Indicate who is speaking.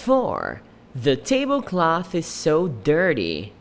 Speaker 1: 4. The tablecloth is so dirty.